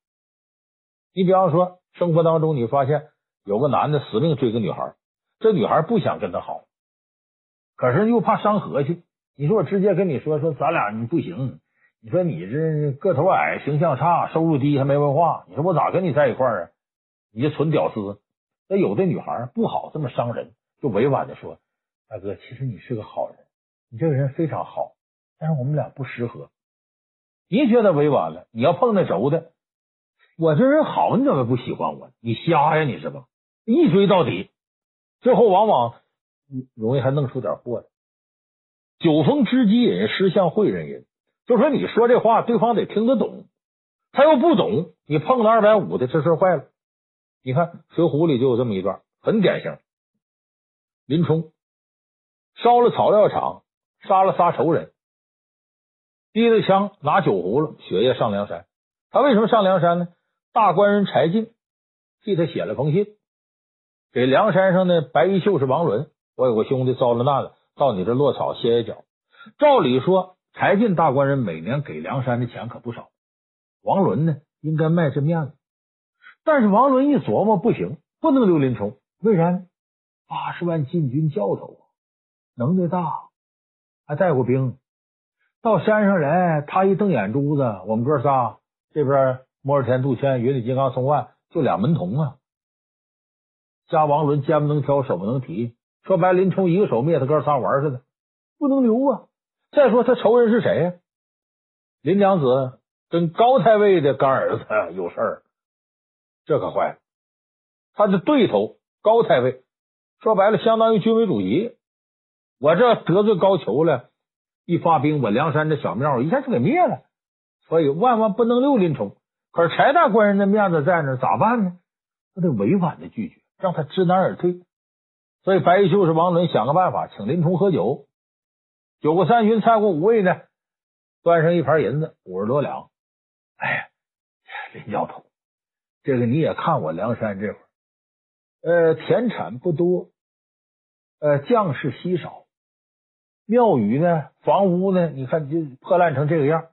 你比方说，生活当中你发现。有个男的死命追个女孩，这女孩不想跟他好，可是又怕伤和气。你说我直接跟你说说，咱俩你不行。你说你这个头矮，形象差，收入低，还没文化。你说我咋跟你在一块儿啊？你就纯屌丝。那有的女孩不好这么伤人，就委婉的说：“大哥，其实你是个好人，你这个人非常好，但是我们俩不适合。”你觉得委婉了，你要碰那轴的，我这人好，你怎么不喜欢我？你瞎呀，你是吧？一追到底，最后往往容易还弄出点祸来。酒逢知己饮，诗向会人吟。就说你说这话，对方得听得懂，他又不懂，你碰了二百五的，这事坏了。你看《水浒》里就有这么一段，很典型。林冲烧了草料场，杀了仨仇人，提着枪拿酒壶了，雪夜上梁山。他为什么上梁山呢？大官人柴进替他写了封信。给梁山上的白衣秀士王伦，我有个兄弟遭了难了，到你这落草歇歇脚。照理说，柴进大官人每年给梁山的钱可不少，王伦呢应该卖这面子。但是王伦一琢磨，不行，不能留林冲。为啥呢？八十万禁军教头啊，能耐大，还带过兵，到山上来，他一瞪眼珠子，我们哥仨这边摸着田、杜迁、云里金刚、宋万，就俩门童啊。加王伦肩不能挑，手不能提。说白，林冲一个手灭他哥仨玩似的，不能留啊！再说他仇人是谁呀？林娘子跟高太尉的干儿子有事儿，这可坏了。他的对头高太尉，说白了，相当于军委主席。我这得罪高俅了，一发兵，我梁山这小庙一下就给灭了。所以万万不能留林冲。可是柴大官人的面子在那，咋办呢？他得委婉的拒绝。让他知难而退，所以白衣秀是王伦想个办法，请林冲喝酒。酒过三巡，菜过五味呢，端上一盘银子，五十多两。哎呀，林教头，这个你也看我梁山这会儿，呃，田产不多，呃，将士稀少，庙宇呢，房屋呢，你看就破烂成这个样。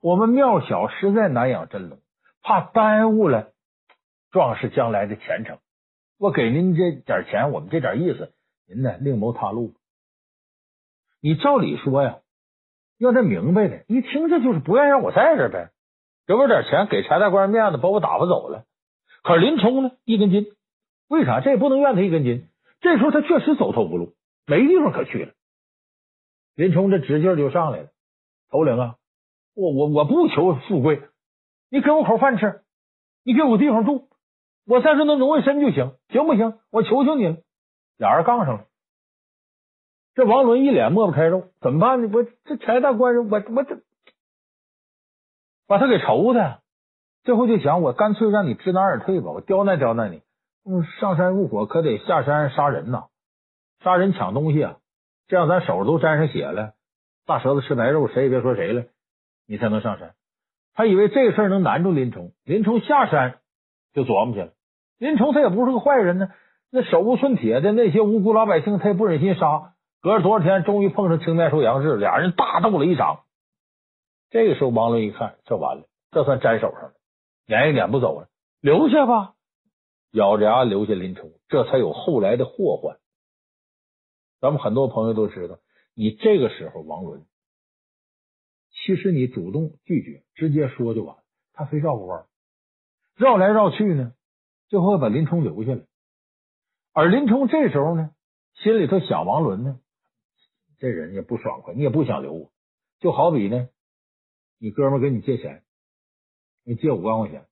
我们庙小，实在难养真龙，怕耽误了壮士将来的前程。我给您这点钱，我们这点意思，您呢另谋他路。你照理说呀，要他明白的，一听这就是不愿意让我在这呗。给我点钱，给柴大官面子，把我打发走了。可是林冲呢，一根筋。为啥？这也不能怨他一根筋。这时候他确实走投无路，没地方可去了。林冲这直劲就上来了，头领啊，我我我不求富贵，你给我口饭吃，你给我地方住，我在这能容一身就行，行不行？我求求你。俩人杠上了，这王伦一脸抹不开肉，怎么办呢？我这柴大官人，我我这把他给愁的，最后就想，我干脆让你知难而退吧，我刁难刁难你。嗯，上山入伙可得下山杀人呐，杀人抢东西啊，这样咱手都沾上血了，大舌头吃白肉，谁也别说谁了，你才能上山。他以为这事儿能难住林冲，林冲下山就琢磨去了。林冲他也不是个坏人呢。那手无寸铁的那些无辜老百姓，他也不忍心杀。隔了多少天，终于碰上青面兽杨志，俩人大斗了一场。这个时候，王伦一看，这完了，这算沾手上了，撵也撵不走了，留下吧，咬着牙留下林冲，这才有后来的祸患。咱们很多朋友都知道，你这个时候，王伦，其实你主动拒绝，直接说就完了，他非绕个弯，绕来绕去呢，最后把林冲留下来。而林冲这时候呢，心里头想王伦呢，这人也不爽快，你也不想留我，就好比呢，你哥们跟你借钱，你借五万块钱，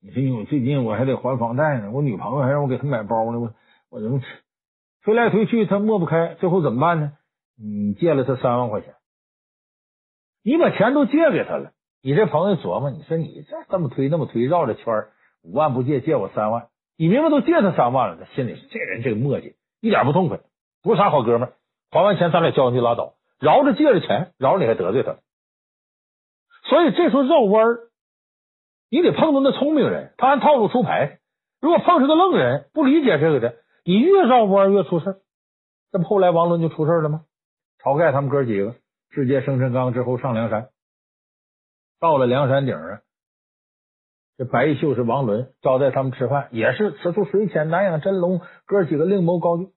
你说我最近我还得还房贷呢，我女朋友还让我给她买包呢，我我怎么推来推去他抹不开，最后怎么办呢？你借了他三万块钱，你把钱都借给他了，你这朋友琢磨，你说你这这么推那么推，绕着圈五万不借，借我三万。你明明都借他三万了，他心里这人这个磨叽，一点不痛快，不是啥好哥们儿。还完钱，咱俩交情就拉倒，饶着借着钱，饶着你还得罪他。所以这时候绕弯儿，你得碰到那聪明人，他按套路出牌。如果碰上个愣人，不理解这个的，你越绕弯越出事儿。这不后来王伦就出事了吗？晁盖他们哥几个直接生辰纲之后上梁山，到了梁山顶上。这白衣秀士王伦招待他们吃饭，也是此处水浅难养真龙，哥几个另谋高就。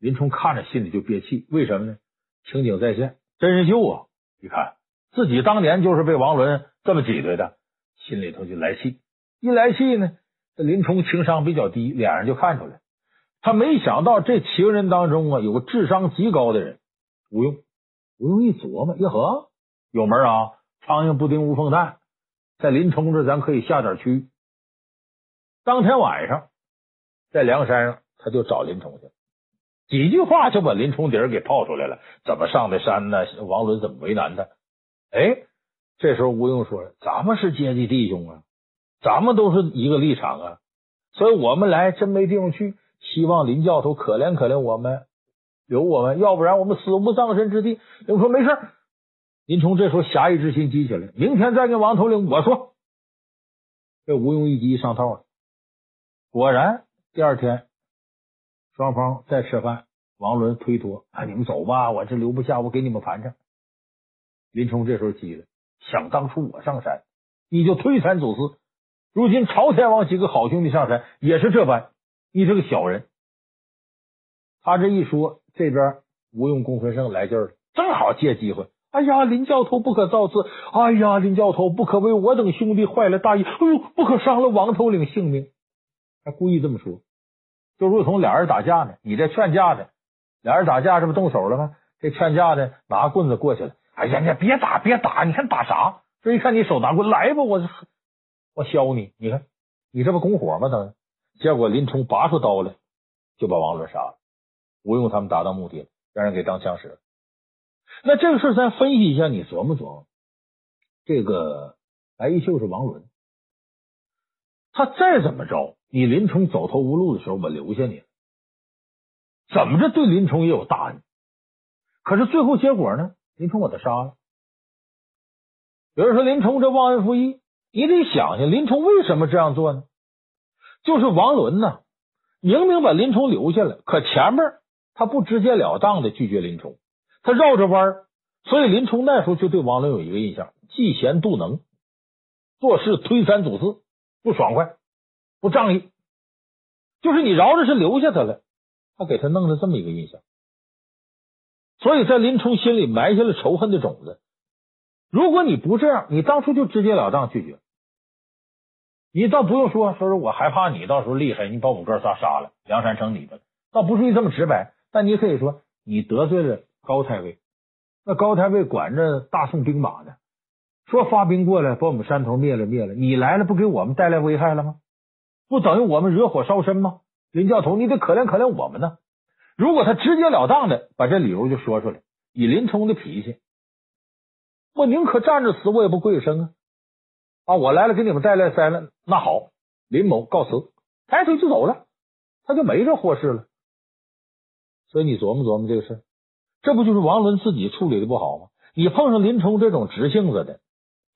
林冲看着心里就憋气，为什么呢？情景再现，真人秀啊！一看自己当年就是被王伦这么挤兑的，心里头就来气。一来气呢，这林冲情商比较低，脸上就看出来。他没想到这七个人当中啊，有个智商极高的人，吴用。吴用一琢磨，呀呵，有门啊！苍蝇不叮无缝蛋。在林冲这，咱可以下点区。当天晚上，在梁山上，他就找林冲去，几句话就把林冲底儿给泡出来了。怎么上的山呢？王伦怎么为难他？哎，这时候吴用说：“咱们是阶级弟兄啊，咱们都是一个立场啊，所以我们来真没地方去，希望林教头可怜可怜我们，留我们，要不然我们死无葬身之地。”林冲说：“没事。”林冲这时候侠义之心激起来，明天再跟王头领我说。这吴用一急上套了，果然第二天双方再吃饭，王伦推脱：“啊，你们走吧，我这留不下，我给你们盘缠。”林冲这时候急了，想当初我上山，你就推三阻四；如今朝天王几个好兄弟上山，也是这般，你这个小人。他这一说，这边吴用、公孙胜来劲了，正好借机会。哎呀，林教头不可造次！哎呀，林教头不可为我等兄弟坏了大义！哎呦，不可伤了王头领性命！他故意这么说，就如同俩人打架呢。你这劝架的，俩人打架，这不动手了吗？这劝架的拿棍子过去了。哎呀，你别打，别打！你看打啥？这一看你手拿棍，来吧，我我削你！你看你这不拱火吗？等结果林冲拔出刀来，就把王伦杀了。吴用他们达到目的了，让人给当枪使了。那这个事儿咱分析一下，你琢磨琢磨。这个白衣秀是王伦，他再怎么着，你林冲走投无路的时候，我留下你，怎么着对林冲也有大恩。可是最后结果呢？林冲把他杀了。有人说林冲这忘恩负义，你得想想林冲为什么这样做呢？就是王伦呐，明明把林冲留下了，可前面他不直截了当的拒绝林冲。他绕着弯，所以林冲那时候就对王伦有一个印象：嫉贤妒能，做事推三阻四，不爽快，不仗义。就是你饶着是留下他了，他给他弄了这么一个印象。所以在林冲心里埋下了仇恨的种子。如果你不这样，你当初就直截了当拒绝，你倒不用说说是我害怕你到时候厉害，你把我哥仨杀了，梁山成你的，倒不至于这么直白。但你可以说你得罪了。高太尉，那高太尉管着大宋兵马呢，说发兵过来把我们山头灭了灭了，你来了不给我们带来危害了吗？不等于我们惹火烧身吗？林教头，你得可怜可怜我们呢。如果他直截了当的把这理由就说出来，以林冲的脾气，我宁可站着死，我也不跪身啊！啊，我来了，给你们带来灾难，那好，林某告辞，抬腿就走了，他就没这祸事了。所以你琢磨琢磨这个事，这不就是王伦自己处理的不好吗？你碰上林冲这种直性子的、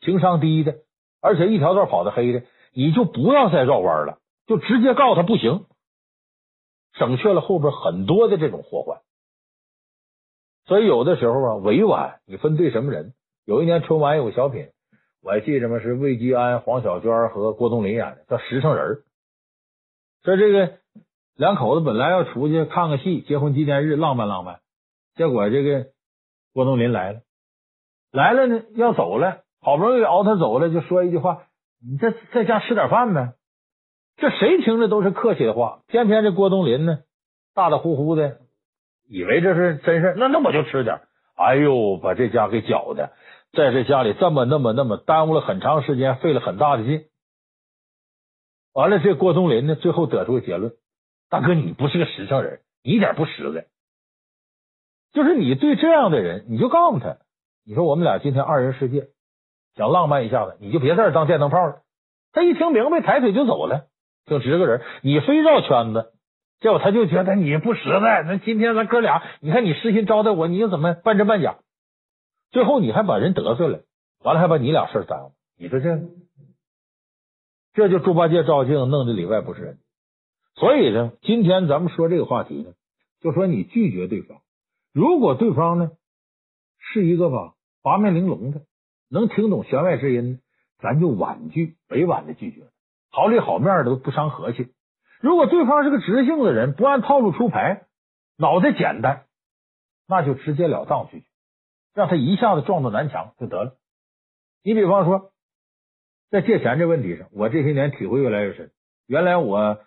情商低的，而且一条道跑的黑的，你就不要再绕弯了，就直接告诉他不行。省去了后边很多的这种祸患，所以有的时候啊，委婉你分对什么人。有一年春晚有个小品，我还记着吗？是魏吉安、黄小娟和郭冬临演的，叫《实诚人》。说这个两口子本来要出去看个戏，结婚纪念日浪漫浪漫，结果这个郭冬临来了，来了呢要走了，好不容易熬他走了，就说一句话：“你在在家吃点饭呗。”这谁听着都是客气的话，偏偏这郭冬临呢，大大呼呼的，以为这是真事，那那我就吃点。哎呦，把这家给搅的，在这家里这么那么那么耽误了很长时间，费了很大的劲。完了，这郭冬临呢，最后得出个结论：大哥，你不是个实诚人，你一点不实在。就是你对这样的人，你就告诉他，你说我们俩今天二人世界，想浪漫一下子，你就别在这当电灯泡了。他一听明白，抬腿就走了。就直个人，你非绕圈子，结果他就觉得你不实在。那今天咱哥俩，你看你失心招待我，你又怎么半真半假？最后你还把人得罪了，完了还把你俩事耽误。你说这，这就猪八戒照镜，弄得里外不是人。所以呢，今天咱们说这个话题呢，就说你拒绝对方，如果对方呢是一个吧八面玲珑的，能听懂弦外之音，咱就婉拒，委婉的拒绝。好里好面的都不伤和气。如果对方是个直性子人，不按套路出牌，脑袋简单，那就直截了当拒绝，让他一下子撞到南墙就得了。你比方说，在借钱这问题上，我这些年体会越来越深。原来我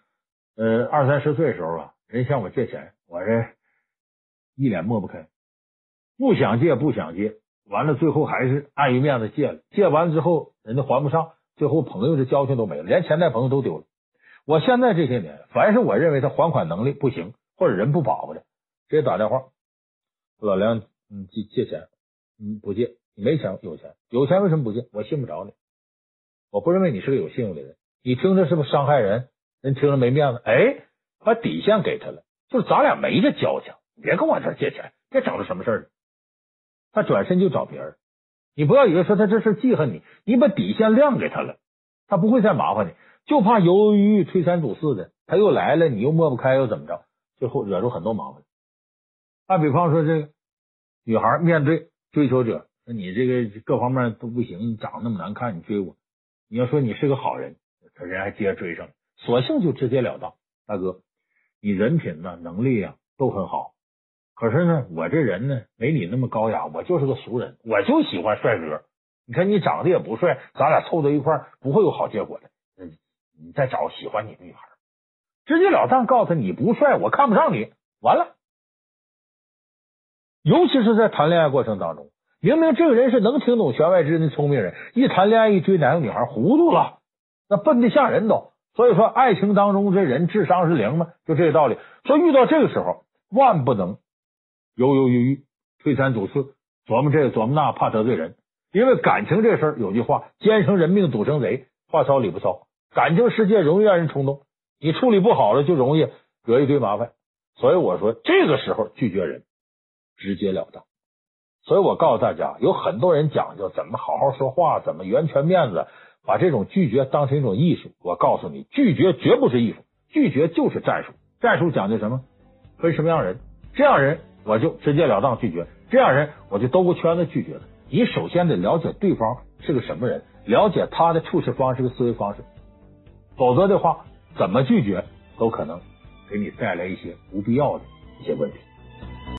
呃二三十岁的时候啊，人向我借钱，我这一脸抹不开，不想借，不想借，完了最后还是碍于面子借了。借完之后，人家还不上。最后朋友的交情都没了，连钱带朋友都丢了。我现在这些年，凡是我认为他还款能力不行或者人不把握的，直接打电话，老梁，你借借钱，你不借，你没钱有钱，有钱为什么不借？我信不着你，我不认为你是个有信用的人。你听着是不是伤害人？人听着没面子，哎，把底线给他了，就是咱俩没这交情，别跟我这儿借钱，别整出什么事儿。他转身就找别人。你不要以为说他这事记恨你，你把底线亮给他了，他不会再麻烦你，就怕犹犹豫豫、推三阻四的，他又来了，你又抹不开，又怎么着，最后惹出很多麻烦。打比方说这个女孩面对追求者，那你这个各方面都不行，你长那么难看，你追我，你要说你是个好人，他人还接着追上，索性就直截了当，大哥，你人品呢、能力啊都很好。可是呢，我这人呢没你那么高雅，我就是个俗人，我就喜欢帅哥。你看你长得也不帅，咱俩凑到一块不会有好结果的。嗯，你再找喜欢你的女孩，直截了当告诉他你不帅，我看不上你，完了。尤其是在谈恋爱过程当中，明明这个人是能听懂弦外之音的聪明人，一谈恋爱一追哪个女孩糊涂了，那笨的吓人都。所以说，爱情当中这人智商是零吗？就这个道理。说遇到这个时候，万不能。犹犹豫豫，推三阻四，琢磨这个琢磨那，怕得罪人。因为感情这事儿有句话：“奸生人命，赌成贼。”话糙理不糙，感情世界容易让人冲动，你处理不好了，就容易惹一堆麻烦。所以我说，这个时候拒绝人，直截了当。所以我告诉大家，有很多人讲究怎么好好说话，怎么圆圈面子，把这种拒绝当成一种艺术。我告诉你，拒绝绝不是艺术，拒绝就是战术。战术讲究什么？分什么样人？这样人。我就直截了当拒绝这样人，我就兜个圈子拒绝了。你首先得了解对方是个什么人，了解他的处事方式和思维方式，否则的话，怎么拒绝都可能给你带来一些不必要的一些问题。